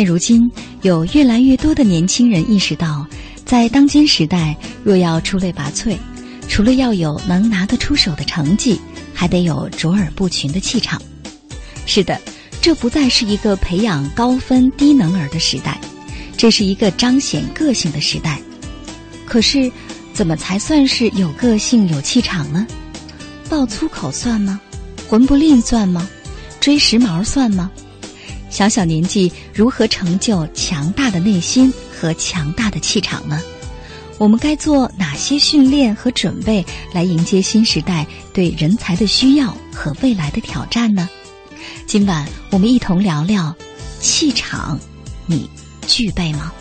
现如今，有越来越多的年轻人意识到，在当今时代，若要出类拔萃，除了要有能拿得出手的成绩，还得有卓尔不群的气场。是的，这不再是一个培养高分低能儿的时代，这是一个彰显个性的时代。可是，怎么才算是有个性、有气场呢？爆粗口算吗？混不吝算吗？追时髦算吗？小小年纪如何成就强大的内心和强大的气场呢？我们该做哪些训练和准备来迎接新时代对人才的需要和未来的挑战呢？今晚我们一同聊聊气场，你具备吗？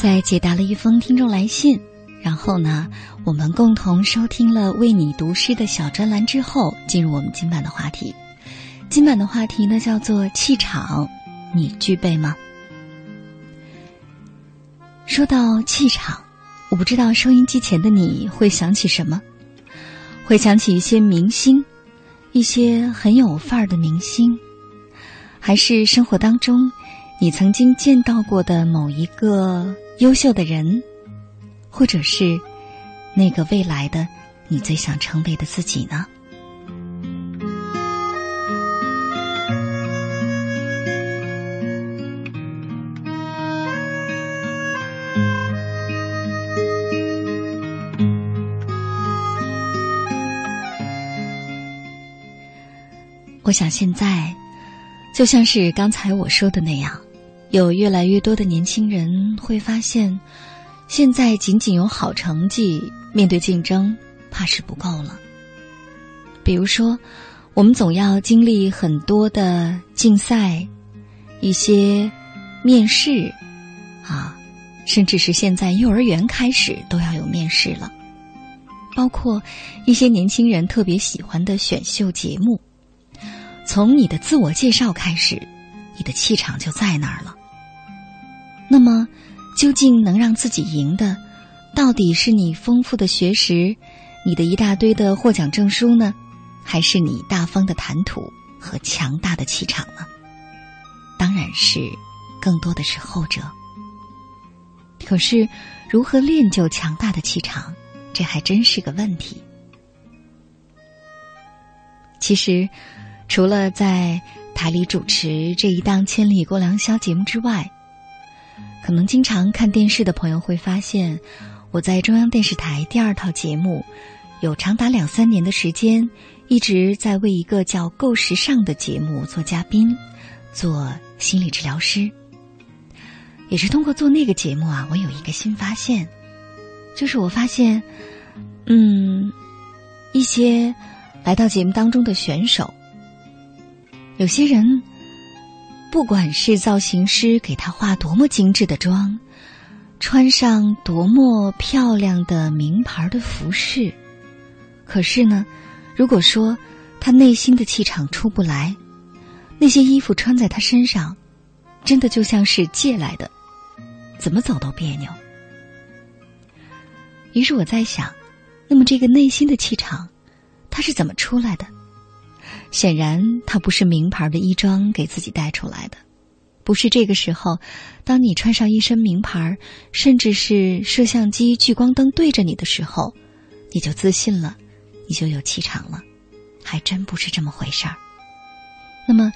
在解答了一封听众来信，然后呢，我们共同收听了为你读诗的小专栏之后，进入我们今晚的话题。今晚的话题呢，叫做气场，你具备吗？说到气场，我不知道收音机前的你会想起什么？会想起一些明星，一些很有范儿的明星，还是生活当中你曾经见到过的某一个？优秀的人，或者是那个未来的你最想成为的自己呢？我想现在，就像是刚才我说的那样。有越来越多的年轻人会发现，现在仅仅有好成绩，面对竞争，怕是不够了。比如说，我们总要经历很多的竞赛，一些面试，啊，甚至是现在幼儿园开始都要有面试了，包括一些年轻人特别喜欢的选秀节目。从你的自我介绍开始，你的气场就在那儿了。那么，究竟能让自己赢的，到底是你丰富的学识，你的一大堆的获奖证书呢，还是你大方的谈吐和强大的气场呢？当然是，更多的是后者。可是，如何练就强大的气场，这还真是个问题。其实，除了在台里主持这一档《千里过良宵》节目之外，可能经常看电视的朋友会发现，我在中央电视台第二套节目，有长达两三年的时间，一直在为一个叫《够时尚》的节目做嘉宾，做心理治疗师。也是通过做那个节目啊，我有一个新发现，就是我发现，嗯，一些来到节目当中的选手，有些人，不管是造型师给他化多么精致的妆，穿上多么漂亮的名牌的服饰，可是呢，如果说他内心的气场出不来，那些衣服穿在他身上，真的就像是借来的。怎么走都别扭。于是我在想，那么这个内心的气场，它是怎么出来的？显然，它不是名牌的衣装给自己带出来的，不是这个时候，当你穿上一身名牌，甚至是摄像机、聚光灯对着你的时候，你就自信了，你就有气场了，还真不是这么回事儿。那么，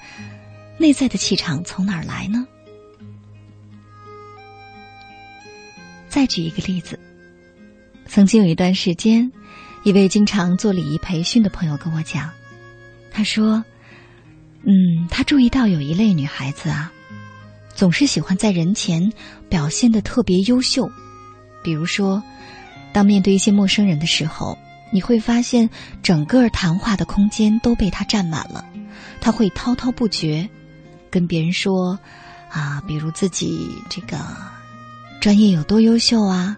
内在的气场从哪儿来呢？再举一个例子，曾经有一段时间，一位经常做礼仪培训的朋友跟我讲，他说：“嗯，他注意到有一类女孩子啊，总是喜欢在人前表现的特别优秀，比如说，当面对一些陌生人的时候，你会发现整个谈话的空间都被她占满了，他会滔滔不绝，跟别人说，啊，比如自己这个。”专业有多优秀啊？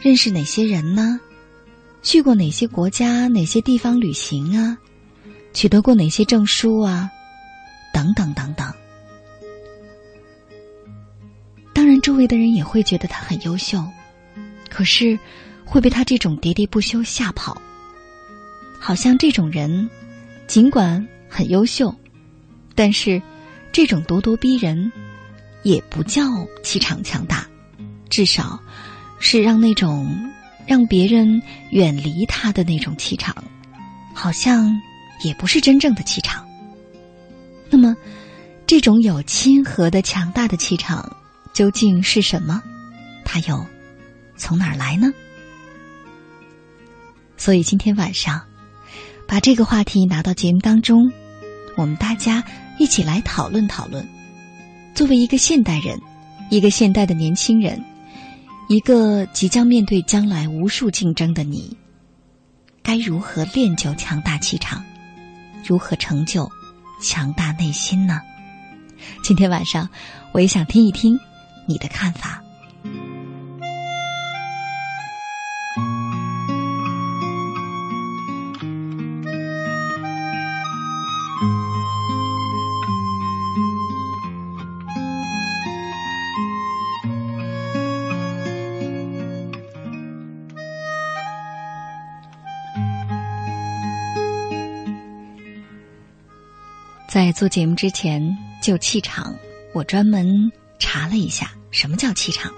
认识哪些人呢？去过哪些国家、哪些地方旅行啊？取得过哪些证书啊？等等等等。当然，周围的人也会觉得他很优秀，可是会被他这种喋喋不休吓跑。好像这种人，尽管很优秀，但是这种咄咄逼人，也不叫气场强大。至少，是让那种让别人远离他的那种气场，好像也不是真正的气场。那么，这种有亲和的强大的气场究竟是什么？它又从哪儿来呢？所以今天晚上，把这个话题拿到节目当中，我们大家一起来讨论讨论。作为一个现代人，一个现代的年轻人。一个即将面对将来无数竞争的你，该如何练就强大气场？如何成就强大内心呢？今天晚上，我也想听一听你的看法。在做节目之前，就气场，我专门查了一下什么叫气场，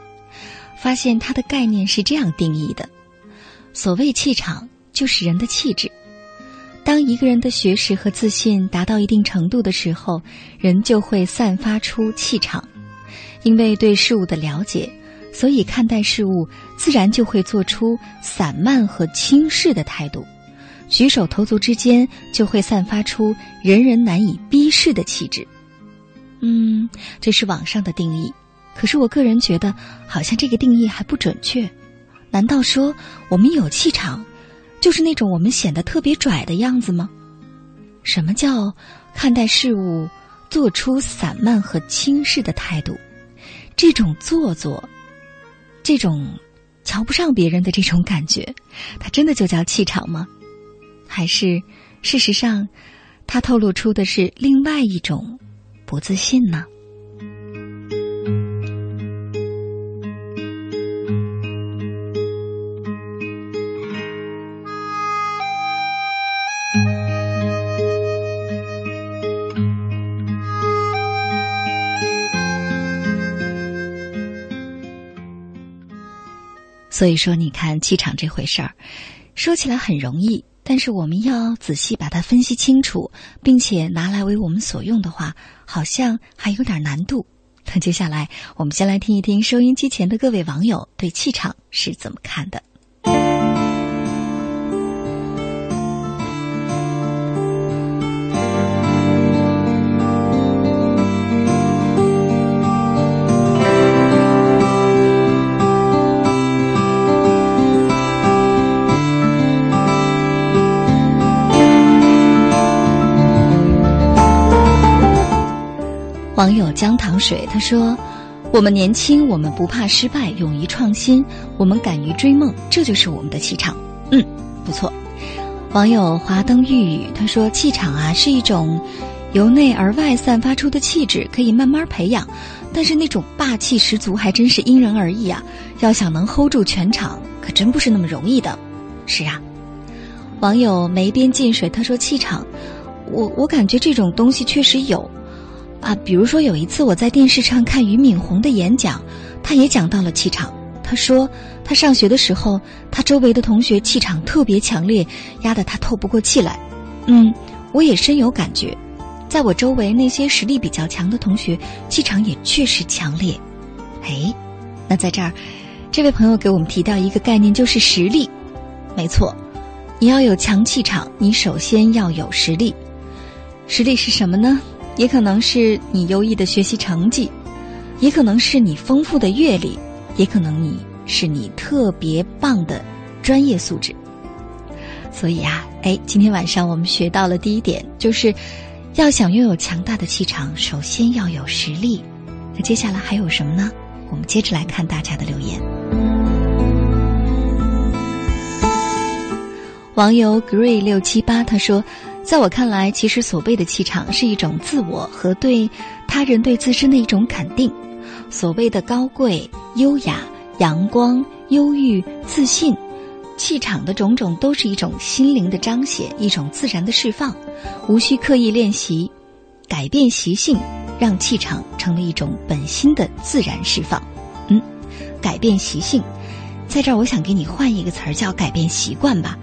发现它的概念是这样定义的：所谓气场，就是人的气质。当一个人的学识和自信达到一定程度的时候，人就会散发出气场。因为对事物的了解，所以看待事物自然就会做出散漫和轻视的态度。举手投足之间就会散发出人人难以逼视的气质。嗯，这是网上的定义，可是我个人觉得好像这个定义还不准确。难道说我们有气场，就是那种我们显得特别拽的样子吗？什么叫看待事物做出散漫和轻视的态度？这种做作，这种瞧不上别人的这种感觉，它真的就叫气场吗？还是，事实上，他透露出的是另外一种不自信呢？所以说，你看气场这回事儿，说起来很容易。但是我们要仔细把它分析清楚，并且拿来为我们所用的话，好像还有点难度。那接下来，我们先来听一听收音机前的各位网友对气场是怎么看的。网友姜糖水，他说：“我们年轻，我们不怕失败，勇于创新，我们敢于追梦，这就是我们的气场。”嗯，不错。网友华灯玉宇他说：“气场啊，是一种由内而外散发出的气质，可以慢慢培养，但是那种霸气十足还真是因人而异啊。要想能 hold 住全场，可真不是那么容易的。”是啊。网友梅边进水他说：“气场，我我感觉这种东西确实有。”啊，比如说有一次我在电视上看俞敏洪的演讲，他也讲到了气场。他说他上学的时候，他周围的同学气场特别强烈，压得他透不过气来。嗯，我也深有感觉，在我周围那些实力比较强的同学，气场也确实强烈。哎，那在这儿，这位朋友给我们提到一个概念，就是实力。没错，你要有强气场，你首先要有实力。实力是什么呢？也可能是你优异的学习成绩，也可能是你丰富的阅历，也可能你是你特别棒的专业素质。所以啊，哎，今天晚上我们学到了第一点，就是要想拥有强大的气场，首先要有实力。那接下来还有什么呢？我们接着来看大家的留言。网友 Grey 六七八他说。在我看来，其实所谓的气场是一种自我和对他人、对自身的一种肯定。所谓的高贵、优雅、阳光、忧郁、自信，气场的种种都是一种心灵的彰显，一种自然的释放，无需刻意练习，改变习性，让气场成为一种本心的自然释放。嗯，改变习性，在这儿我想给你换一个词儿，叫改变习惯吧。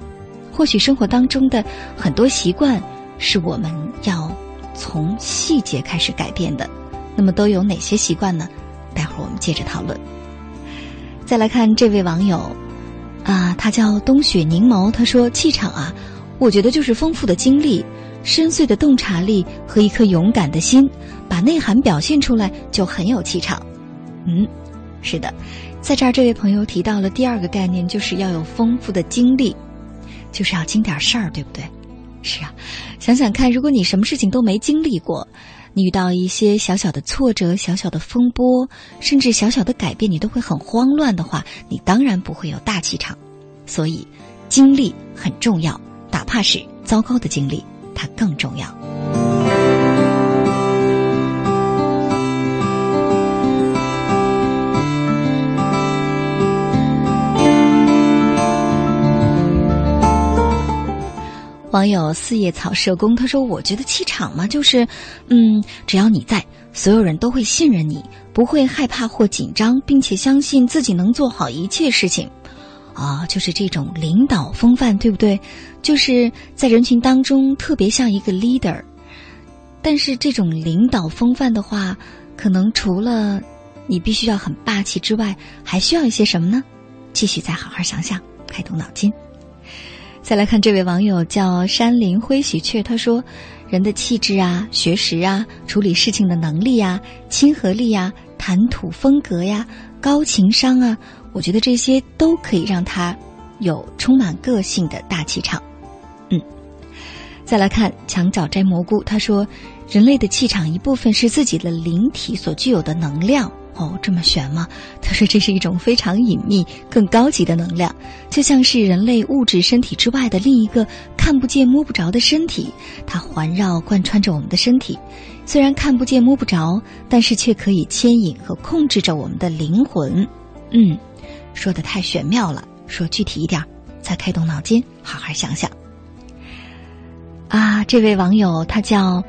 或许生活当中的很多习惯是我们要从细节开始改变的，那么都有哪些习惯呢？待会儿我们接着讨论。再来看这位网友，啊，他叫冬雪凝眸，他说：“气场啊，我觉得就是丰富的经历、深邃的洞察力和一颗勇敢的心，把内涵表现出来就很有气场。”嗯，是的，在这儿这位朋友提到了第二个概念，就是要有丰富的经历。就是要经点事儿，对不对？是啊，想想看，如果你什么事情都没经历过，你遇到一些小小的挫折、小小的风波，甚至小小的改变，你都会很慌乱的话，你当然不会有大气场。所以，经历很重要，哪怕是糟糕的经历，它更重要。网友四叶草社工他说：“我觉得气场嘛，就是，嗯，只要你在，所有人都会信任你，不会害怕或紧张，并且相信自己能做好一切事情，啊，就是这种领导风范，对不对？就是在人群当中特别像一个 leader。但是这种领导风范的话，可能除了你必须要很霸气之外，还需要一些什么呢？继续再好好想想，开动脑筋。”再来看这位网友叫山林灰喜鹊，他说：“人的气质啊、学识啊、处理事情的能力啊、亲和力啊、谈吐风格呀、高情商啊，我觉得这些都可以让他有充满个性的大气场。”嗯，再来看墙角摘蘑菇，他说：“人类的气场一部分是自己的灵体所具有的能量。”哦，这么玄吗？他说这是一种非常隐秘、更高级的能量，就像是人类物质身体之外的另一个看不见、摸不着的身体，它环绕、贯穿着我们的身体。虽然看不见、摸不着，但是却可以牵引和控制着我们的灵魂。嗯，说的太玄妙了，说具体一点，再开动脑筋，好好想想。啊，这位网友他叫。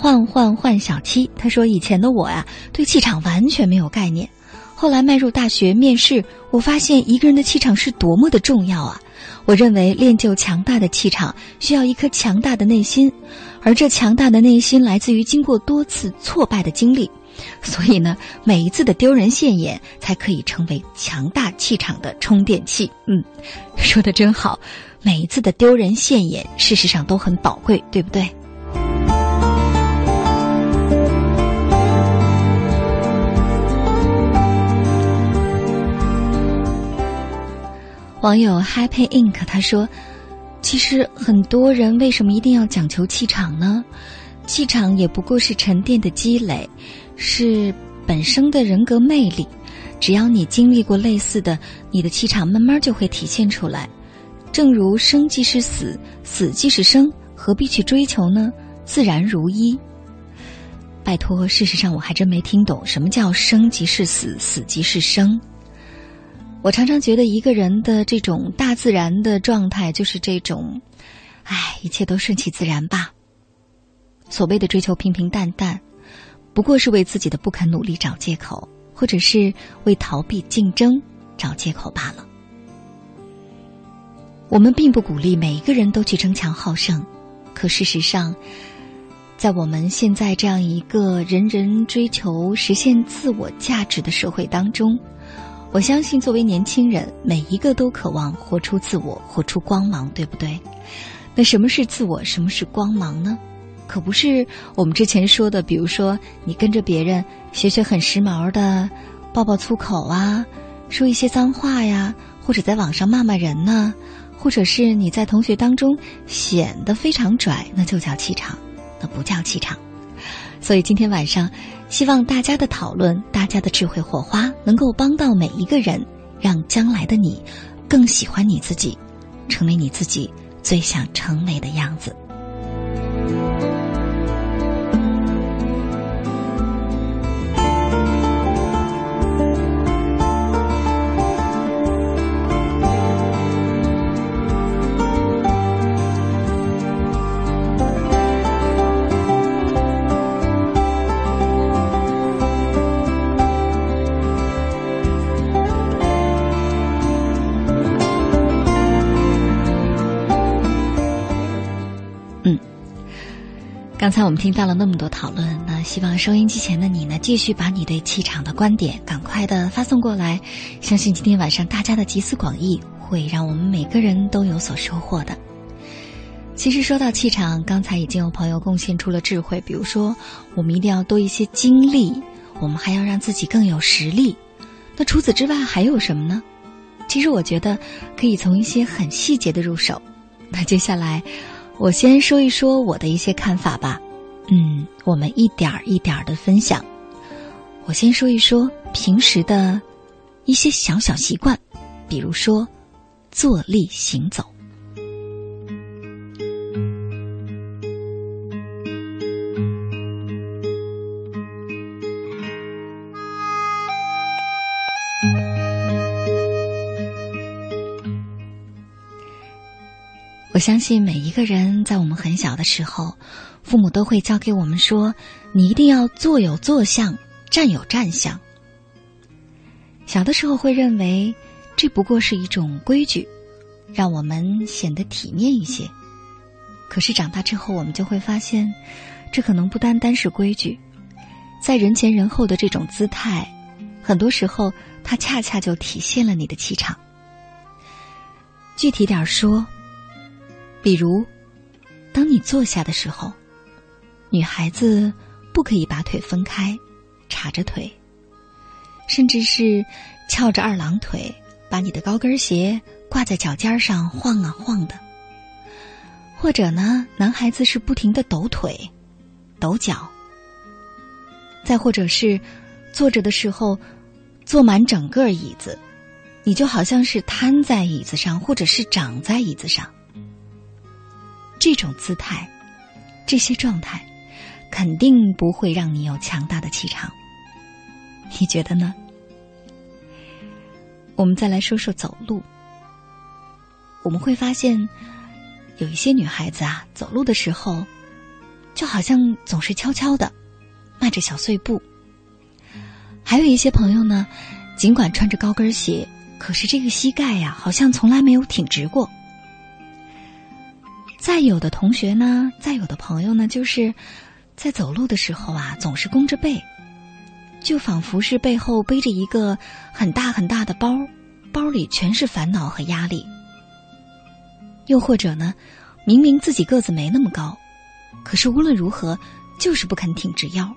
换换换小七，他说：“以前的我呀，对气场完全没有概念。后来迈入大学面试，我发现一个人的气场是多么的重要啊！我认为练就强大的气场，需要一颗强大的内心，而这强大的内心来自于经过多次挫败的经历。所以呢，每一次的丢人现眼，才可以成为强大气场的充电器。嗯，说的真好，每一次的丢人现眼，事实上都很宝贵，对不对？”网友 Happy Ink 他说：“其实很多人为什么一定要讲求气场呢？气场也不过是沉淀的积累，是本身的人格魅力。只要你经历过类似的，你的气场慢慢就会体现出来。正如生即是死，死即是生，何必去追求呢？自然如一。拜托，事实上我还真没听懂什么叫生即是死，死即是生。我常常觉得一个人的这种大自然的状态就是这种，唉，一切都顺其自然吧。所谓的追求平平淡淡，不过是为自己的不肯努力找借口。或者是为逃避竞争找借口罢了。我们并不鼓励每一个人都去争强好胜，可事实上，在我们现在这样一个人人追求实现自我价值的社会当中，我相信作为年轻人，每一个都渴望活出自我，活出光芒，对不对？那什么是自我？什么是光芒呢？可不是我们之前说的，比如说你跟着别人学学很时髦的，爆爆粗口啊，说一些脏话呀，或者在网上骂骂人呢，或者是你在同学当中显得非常拽，那就叫气场，那不叫气场。所以今天晚上，希望大家的讨论，大家的智慧火花，能够帮到每一个人，让将来的你更喜欢你自己，成为你自己最想成为的样子。刚才我们听到了那么多讨论，那希望收音机前的你呢，继续把你对气场的观点赶快的发送过来。相信今天晚上大家的集思广益，会让我们每个人都有所收获的。其实说到气场，刚才已经有朋友贡献出了智慧，比如说我们一定要多一些精力，我们还要让自己更有实力。那除此之外还有什么呢？其实我觉得可以从一些很细节的入手。那接下来。我先说一说我的一些看法吧，嗯，我们一点儿一点儿的分享。我先说一说平时的一些小小习惯，比如说坐立行走。我相信每一个人在我们很小的时候，父母都会教给我们说：“你一定要坐有坐相，站有站相。”小的时候会认为这不过是一种规矩，让我们显得体面一些。可是长大之后，我们就会发现，这可能不单单是规矩，在人前人后的这种姿态，很多时候它恰恰就体现了你的气场。具体点说。比如，当你坐下的时候，女孩子不可以把腿分开，叉着腿，甚至是翘着二郎腿，把你的高跟鞋挂在脚尖上晃啊晃的。或者呢，男孩子是不停的抖腿、抖脚。再或者是坐着的时候坐满整个椅子，你就好像是瘫在椅子上，或者是长在椅子上。这种姿态，这些状态，肯定不会让你有强大的气场。你觉得呢？我们再来说说走路。我们会发现，有一些女孩子啊，走路的时候，就好像总是悄悄的，迈着小碎步。还有一些朋友呢，尽管穿着高跟鞋，可是这个膝盖呀，好像从来没有挺直过。再有的同学呢，再有的朋友呢，就是在走路的时候啊，总是弓着背，就仿佛是背后背着一个很大很大的包，包里全是烦恼和压力。又或者呢，明明自己个子没那么高，可是无论如何就是不肯挺直腰，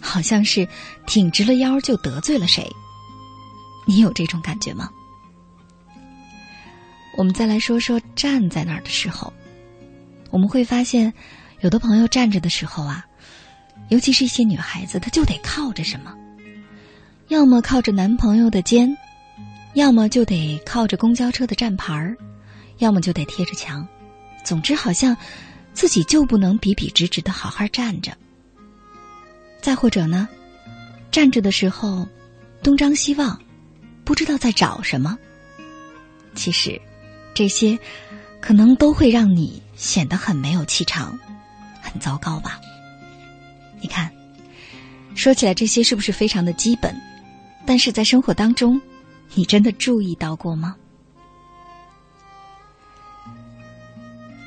好像是挺直了腰就得罪了谁。你有这种感觉吗？我们再来说说站在那儿的时候。我们会发现，有的朋友站着的时候啊，尤其是一些女孩子，她就得靠着什么，要么靠着男朋友的肩，要么就得靠着公交车的站牌儿，要么就得贴着墙，总之好像自己就不能笔笔直直的好好站着。再或者呢，站着的时候东张西望，不知道在找什么。其实，这些可能都会让你显得很没有气场，很糟糕吧。你看，说起来这些是不是非常的基本？但是在生活当中，你真的注意到过吗？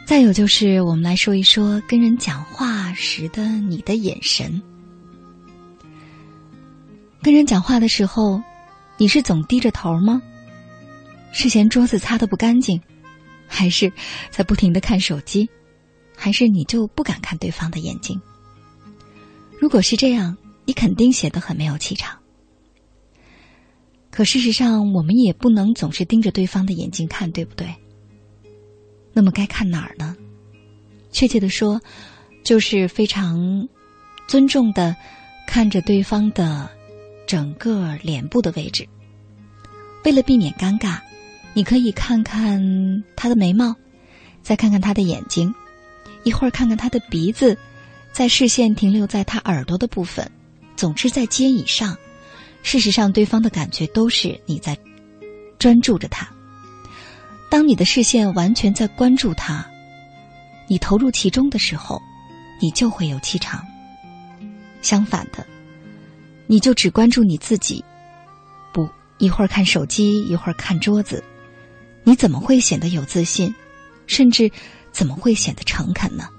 再有就是，我们来说一说跟人讲话时的你的眼神。跟人讲话的时候，你是总低着头吗？是嫌桌子擦的不干净，还是在不停的看手机，还是你就不敢看对方的眼睛？如果是这样，你肯定显得很没有气场。可事实上，我们也不能总是盯着对方的眼睛看，对不对？那么该看哪儿呢？确切的说，就是非常尊重的看着对方的整个脸部的位置。为了避免尴尬，你可以看看他的眉毛，再看看他的眼睛，一会儿看看他的鼻子。在视线停留在他耳朵的部分，总之在肩以上。事实上，对方的感觉都是你在专注着他。当你的视线完全在关注他，你投入其中的时候，你就会有气场。相反的，你就只关注你自己，不一会儿看手机，一会儿看桌子，你怎么会显得有自信？甚至怎么会显得诚恳呢？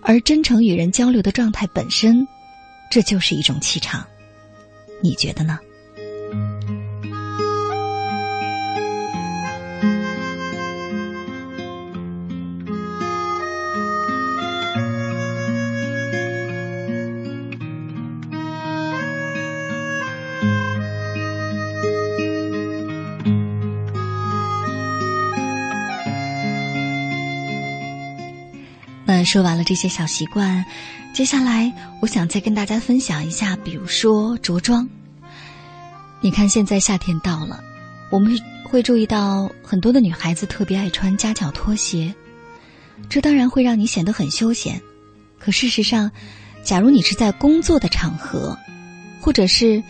而真诚与人交流的状态本身，这就是一种气场，你觉得呢？说完了这些小习惯，接下来我想再跟大家分享一下，比如说着装。你看，现在夏天到了，我们会注意到很多的女孩子特别爱穿夹脚拖鞋，这当然会让你显得很休闲。可事实上，假如你是在工作的场合，或者是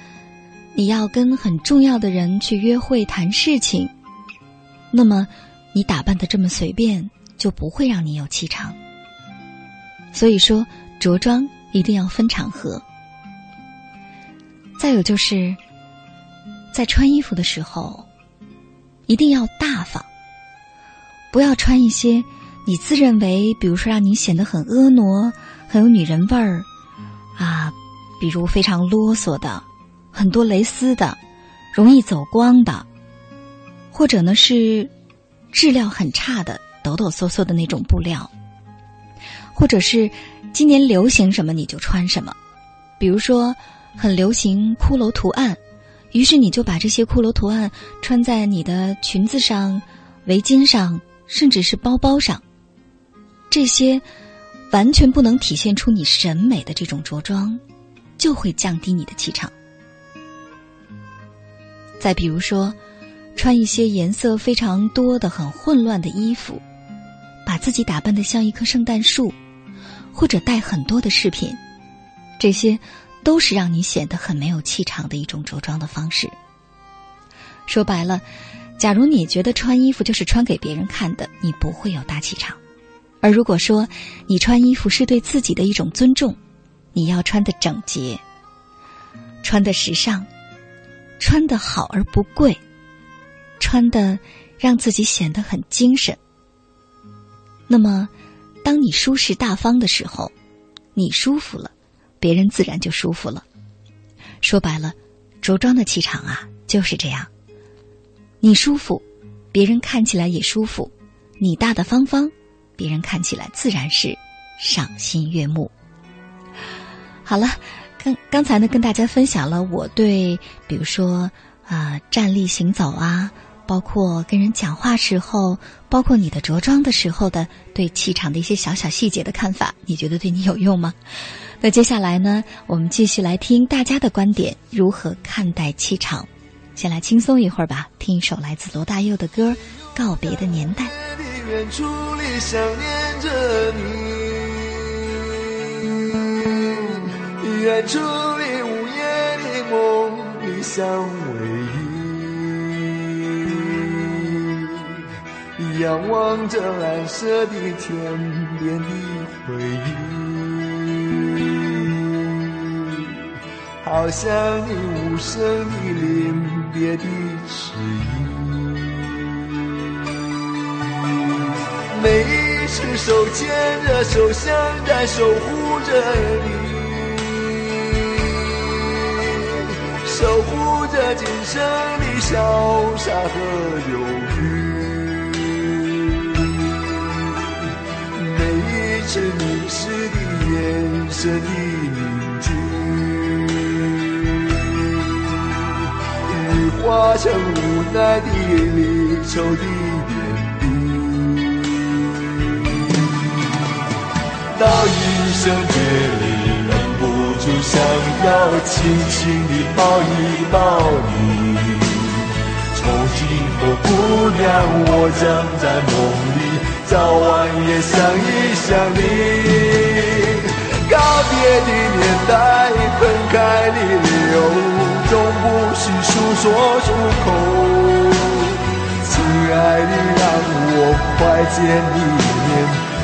你要跟很重要的人去约会谈事情，那么你打扮的这么随便，就不会让你有气场。所以说，着装一定要分场合。再有就是，在穿衣服的时候，一定要大方，不要穿一些你自认为，比如说让你显得很婀娜、很有女人味儿啊，比如非常啰嗦的、很多蕾丝的、容易走光的，或者呢是质量很差的、抖抖嗦嗦的那种布料。或者是今年流行什么你就穿什么，比如说很流行骷髅图案，于是你就把这些骷髅图案穿在你的裙子上、围巾上，甚至是包包上。这些完全不能体现出你审美的这种着装，就会降低你的气场。再比如说，穿一些颜色非常多的、很混乱的衣服，把自己打扮的像一棵圣诞树。或者带很多的饰品，这些都是让你显得很没有气场的一种着装的方式。说白了，假如你觉得穿衣服就是穿给别人看的，你不会有大气场；而如果说你穿衣服是对自己的一种尊重，你要穿的整洁，穿的时尚，穿的好而不贵，穿的让自己显得很精神，那么。当你舒适大方的时候，你舒服了，别人自然就舒服了。说白了，着装的气场啊就是这样。你舒服，别人看起来也舒服；你大大方方，别人看起来自然是赏心悦目。好了，刚刚才呢跟大家分享了我对，比如说啊站立行走啊，包括跟人讲话时候，包括你的着装的时候的对气场的一些小小细节的看法，你觉得对你有用吗？那接下来呢，我们继续来听大家的观点，如何看待气场？先来轻松一会儿吧，听一首来自罗大佑的歌《告别的年代》。远处里想念着你，远处里午夜的梦里相偎依，仰望着蓝色的天边的回忆，好像你无声的临别的迟疑。每一次手牵着手，像在守护着你，守护着今生的潇洒和忧郁。是迷失的眼神的凝聚，已化成无奈的离愁的点滴。到一声别离，忍不住想要轻轻地抱一抱你。从今后，姑娘，我将在梦里，早晚也想一想你。告别的年代，分开的理由，总不是诉说出口。亲爱的，让我快见一面。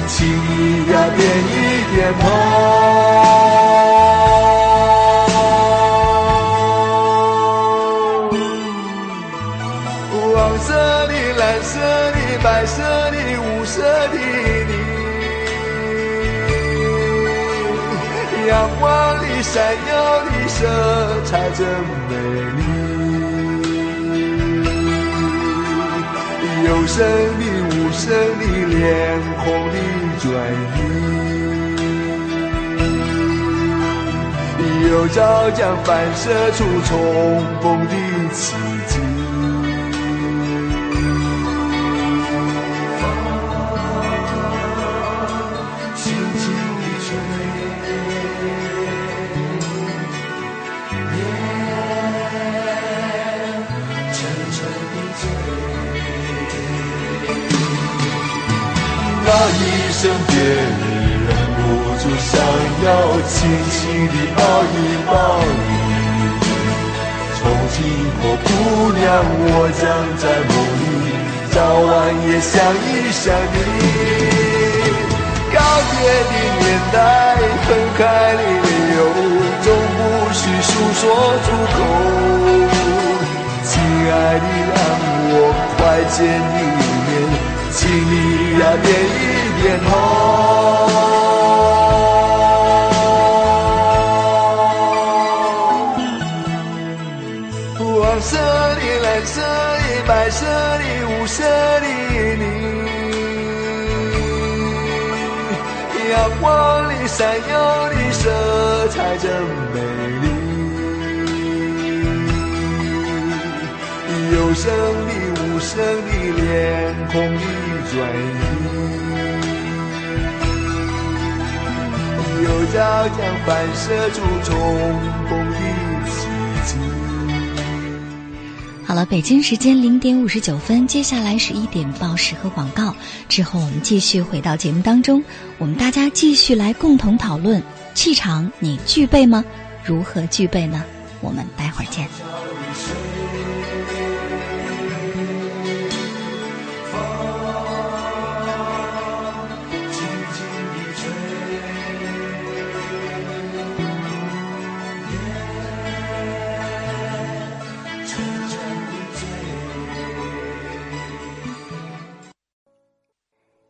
轻易呀，点一点头。万里闪耀的色彩真美丽，有声的、无声的、脸红的。转移，有朝将反射出重逢的奇的醉。生别离，忍不住想要轻轻地抱一抱你。从今后，姑娘，我将在梦里，早晚也想一想你。告别的年代，分开的理由，总不需诉说出口。亲爱的，让我快见你。请你呀，点一点头。黄色的、蓝色的、白色的、五色的你，阳光里闪耀的色彩真美丽。有声的、无声的、脸孔的。转移，又照将反射出重逢的奇迹。好了，北京时间零点五十九分，接下来是一点报时和广告。之后我们继续回到节目当中，我们大家继续来共同讨论气场，你具备吗？如何具备呢？我们待会儿见。